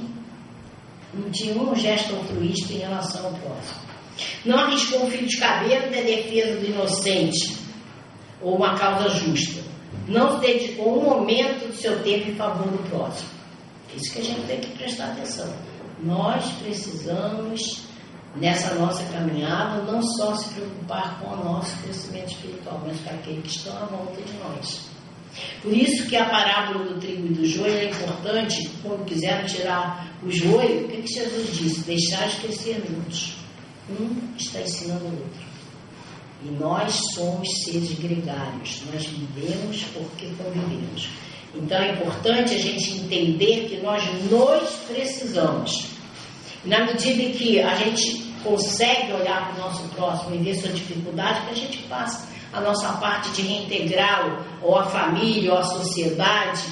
não tinha um gesto altruísta em relação ao próximo. Não arriscou um fio de cabelo na defesa do inocente ou uma causa justa não se dedicou um momento do seu tempo em favor do próximo. É isso que a gente tem que prestar atenção. Nós precisamos, nessa nossa caminhada, não só se preocupar com o nosso crescimento espiritual, mas com aqueles que estão à volta de nós. Por isso que a parábola do trigo e do joio é importante, quando quiseram tirar o joio, o que, que Jesus disse? Deixar de crescer juntos. Um está ensinando o outro. E nós somos seres gregários, nós vivemos porque convivemos. Então é importante a gente entender que nós nos precisamos. Na medida em que a gente consegue olhar para o nosso próximo e ver sua dificuldade, que a gente faça a nossa parte de reintegrá-lo, ou a família, ou a sociedade,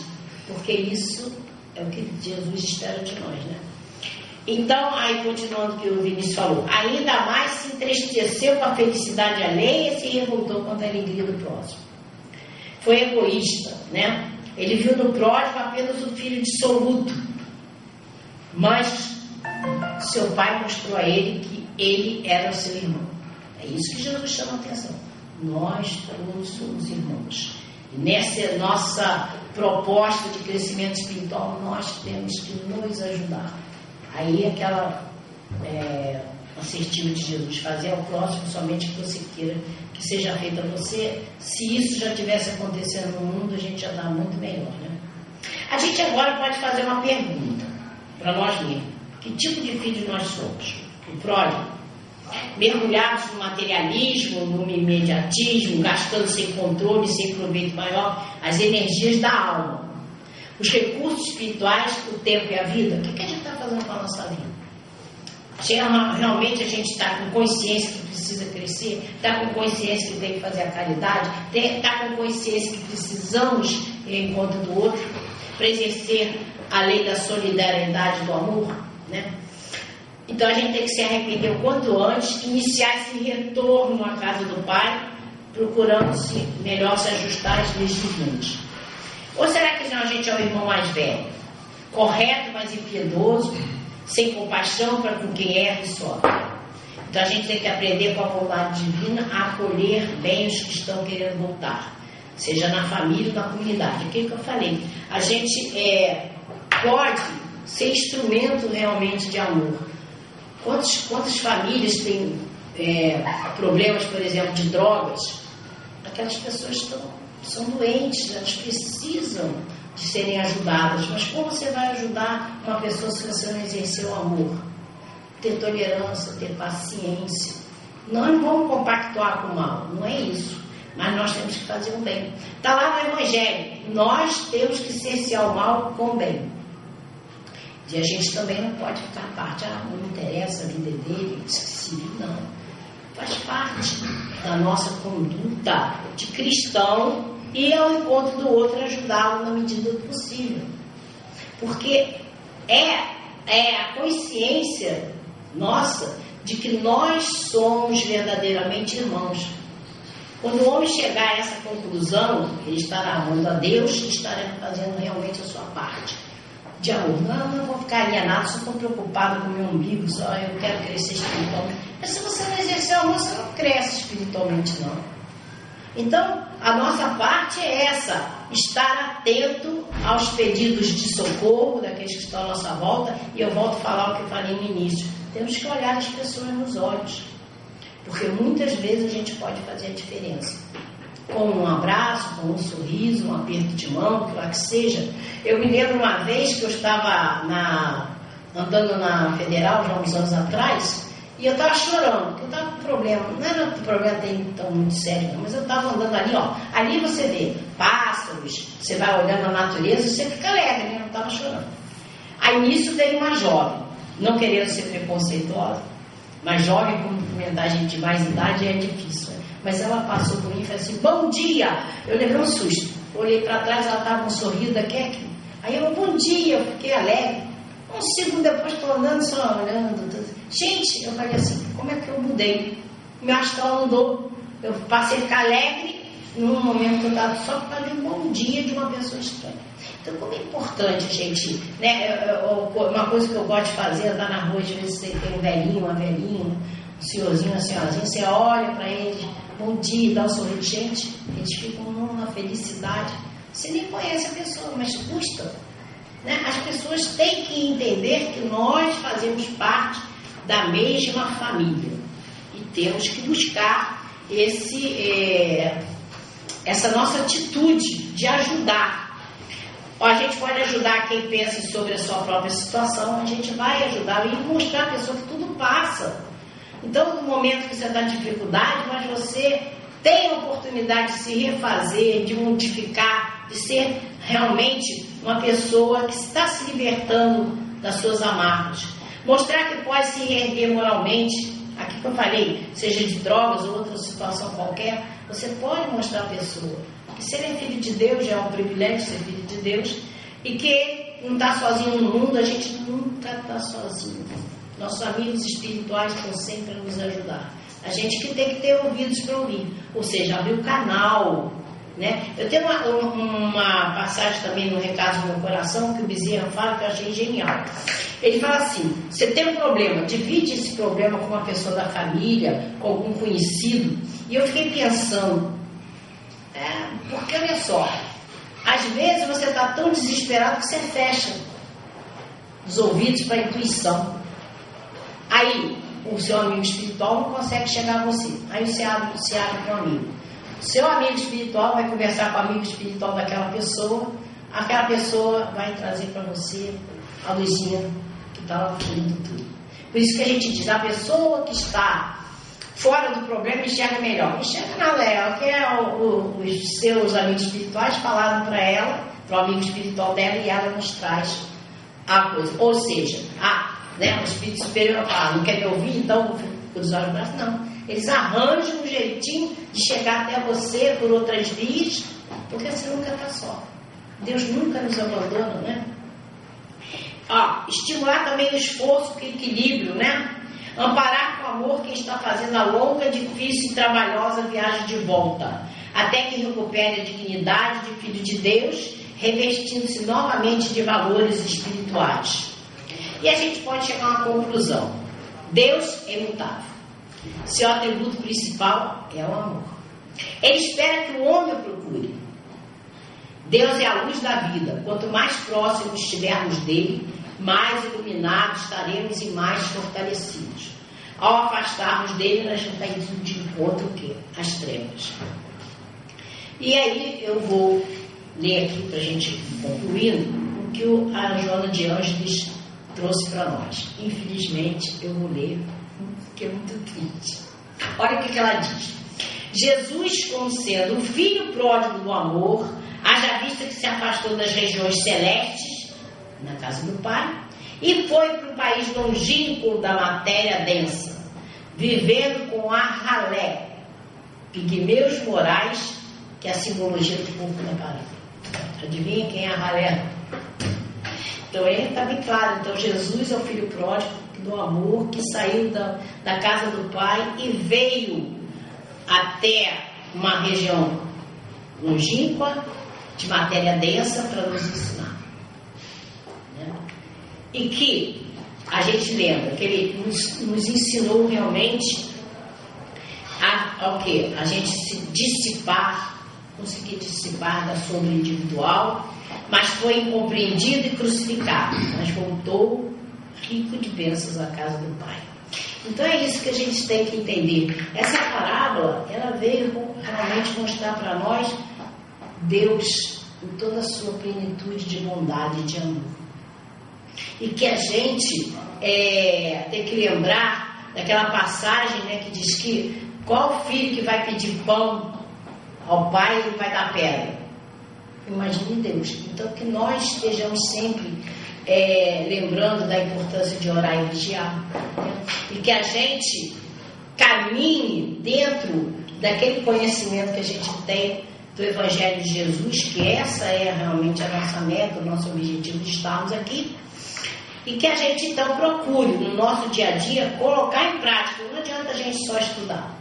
porque isso é o que Jesus espera de nós, né? Então, aí continuando o que o Vinícius falou, ainda mais se entristeceu com a felicidade alheia e se revoltou contra a alegria do próximo. Foi egoísta, né? Ele viu no pródigo apenas o filho dissoluto. Mas seu pai mostrou a ele que ele era seu irmão. É isso que Jesus chama a atenção. Nós todos somos irmãos. E nessa nossa proposta de crescimento espiritual, nós temos que nos ajudar. Aí aquela é, assertiva de Jesus, fazer ao próximo somente que você queira que seja feito a você. Se isso já tivesse acontecendo no mundo, a gente já está muito melhor. Né? A gente agora pode fazer uma pergunta para nós mesmos. Que tipo de filho nós somos? O pródigo? Mergulhados no materialismo, no imediatismo, gastando sem controle, sem proveito maior, as energias da alma os recursos espirituais, o tempo e a vida, o que, a gente está fazendo com a nossa vida? Realmente a gente está com consciência que precisa crescer, está com consciência que tem que fazer a caridade, está com consciência que precisamos ir em conta do outro para exercer a lei da solidariedade do amor, né? Então a gente tem que se arrepender o quanto antes, iniciar esse retorno à casa do Pai, procurando se melhor se ajustar às leis divinas. Ou será que não a gente é o irmão mais velho? Correto, mas impiedoso, sem compaixão para com quem erra e sofre. Então a gente tem que aprender com a vontade divina a acolher bem os que estão querendo voltar, seja na família ou na comunidade. O que eu falei? A gente é, pode ser instrumento realmente de amor. Quantas, quantas famílias têm é, problemas, por exemplo, de drogas? Aquelas pessoas estão são doentes, elas precisam de serem ajudadas. Mas como você vai ajudar uma pessoa se você não exercer o amor? Ter tolerância, ter paciência. Nós não vamos compactuar com o mal, não é isso. Mas nós temos que fazer o bem. Está lá no Evangelho. Nós temos que cercear o mal com o bem. E a gente também não pode ficar parte, ah, não interessa a vida dele, civil, não. faz parte da nossa conduta de cristão e ao encontro do outro ajudá-lo na medida do possível. Porque é, é a consciência nossa de que nós somos verdadeiramente irmãos. Quando o homem chegar a essa conclusão, ele estará amando a Deus e estará fazendo realmente a sua parte de amor. Não, não vou ficar alienado, só estou preocupado com o meu umbigo, só eu quero crescer espiritualmente. Mas se você não exercer amor, você não cresce espiritualmente, não. Então, a nossa parte é essa: estar atento aos pedidos de socorro daqueles que estão à nossa volta. E eu volto a falar o que eu falei no início: temos que olhar as pessoas nos olhos, porque muitas vezes a gente pode fazer a diferença com um abraço, com um sorriso, um aperto de mão, que lá que seja. Eu me lembro uma vez que eu estava na, andando na Federal, já uns anos atrás, e eu estava chorando, porque eu estava com problema. Não era um problema tão muito sério, mas eu estava andando ali, ó. Ali você vê pássaros, você vai olhando a natureza, você fica alegre, né? Eu estava chorando. Aí nisso veio uma jovem, não querendo ser preconceituosa, mas jovem com cumprimentar gente de mais idade é difícil. Mas ela passou por mim e falou assim, bom dia! Eu levei um susto. Olhei para trás, ela estava com um sorriso daquele. Aí eu, bom dia, eu fiquei alegre. Um segundo depois estou andando só olhando. Gente, eu falei assim, como é que eu mudei? Meu astral mudou. Eu passei a ficar alegre num momento que eu estava só para um bom dia de uma pessoa estranha. Então, como é importante, gente, né? Uma coisa que eu gosto de fazer, andar na rua, às vezes você tem um velhinho, uma velhinha, um senhorzinho, uma senhorzinha, você olha para eles, bom dia, dá um sorriso. Gente, eles ficam numa felicidade. Você nem conhece a pessoa, mas custa. Né? As pessoas têm que entender que nós fazemos parte da mesma família e temos que buscar esse, é, essa nossa atitude de ajudar. A gente pode ajudar quem pensa sobre a sua própria situação, a gente vai ajudar e mostrar à pessoa que tudo passa. Então, no momento que você está em dificuldade, mas você tem a oportunidade de se refazer, de modificar, de ser realmente uma pessoa que está se libertando das suas amarras. Mostrar que pode se reerguer moralmente, aqui que eu falei, seja de drogas ou outra situação qualquer, você pode mostrar à pessoa que se ele é filho de Deus, já é um privilégio ser filho de Deus, e que não está sozinho no mundo, a gente nunca está sozinho. Nossos amigos espirituais estão sempre a nos ajudar. A gente que tem que ter ouvidos para ouvir, ou seja, abrir o canal. Né? Eu tenho uma, uma passagem também no Recado do Meu Coração que o Bezerra fala que eu achei genial. Ele fala assim: você tem um problema, divide esse problema com uma pessoa da família, com algum conhecido. E eu fiquei pensando, é, porque olha só, às vezes você está tão desesperado que você fecha os ouvidos para a intuição. Aí, o seu amigo espiritual não consegue chegar a você. Aí você abre, você abre para o amigo. O seu amigo espiritual vai conversar com o amigo espiritual daquela pessoa. Aquela pessoa vai trazer para você a luzinha que estava fluindo tudo. Por isso que a gente diz, a pessoa que está fora do problema enxerga melhor. Enxerga na Léa, que é o, o, os seus amigos espirituais falaram para ela, para o amigo espiritual dela, e ela nos traz a coisa. Ou seja, a né? O espírito superior fala, não quer me ouvir, então cruzar os braços. Não. Eles arranjam um jeitinho de chegar até você por outras vias, porque você nunca está só. Deus nunca nos abandona, né? Ó, estimular também o esforço, o equilíbrio, né? Amparar com amor quem está fazendo a longa, difícil e trabalhosa viagem de volta, até que recupere a dignidade de filho de Deus, revestindo-se novamente de valores espirituais. E a gente pode chegar a uma conclusão: Deus é imutável. Seu atributo principal é o amor. Ele espera que o homem o procure. Deus é a luz da vida. Quanto mais próximos estivermos dele, mais iluminados estaremos e mais fortalecidos. Ao afastarmos dele, nós está indo de encontro o quê? As trevas. E aí eu vou ler aqui para a gente concluindo o que a Joana de Ângeles trouxe para nós. Infelizmente, eu vou ler, porque é muito triste. Olha o que, ela diz. Jesus, como sendo o filho pródigo do amor, haja vista que se afastou das regiões celestes, na casa do Pai, e foi para o país longínquo da matéria densa. vivendo com a ralé, pigmeus morais, que é a simbologia do corpo da parábola. Adivinha quem é a ralé? Então está bem claro. Então Jesus é o filho pródigo do amor que saiu da, da casa do pai e veio até uma região longínqua, de matéria densa, para nos ensinar. Né? E que a gente lembra que ele nos, nos ensinou realmente a, ao que? A gente se dissipar, conseguir dissipar da sombra individual, mas foi incompreendido e crucificado, mas voltou rico de bênçãos à casa do Pai. Então é isso que a gente tem que entender. Essa parábola, ela veio realmente mostrar para nós Deus em toda a sua plenitude de bondade e de amor. E que a gente é, tem que lembrar daquela passagem né, que diz que qual filho que vai pedir pão ao pai e vai dar pedra? Imagine Deus. Então que nós estejamos sempre é, lembrando da importância de orar e vigiar. Né? E que a gente caminhe dentro daquele conhecimento que a gente tem do Evangelho de Jesus, que essa é realmente a nossa meta, o nosso objetivo de estarmos aqui. E que a gente então procure no nosso dia a dia colocar em prática. Não adianta a gente só estudar.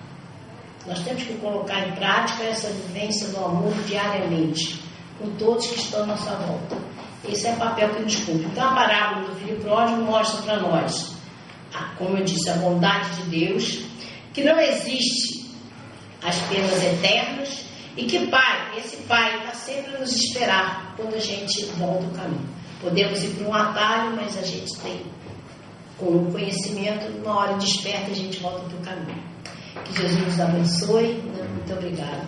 Nós temos que colocar em prática essa vivência do amor diariamente, com todos que estão à nossa volta. Esse é o papel que nos cumpre. Então, a parábola do filho pródigo mostra para nós, como eu disse, a bondade de Deus, que não existe as penas eternas e que Pai, esse Pai está sempre a nos esperar quando a gente volta o caminho. Podemos ir para um atalho, mas a gente tem, com o conhecimento, uma hora desperta, a gente volta para o caminho. Que Jesus nos abençoe. Muito obrigada.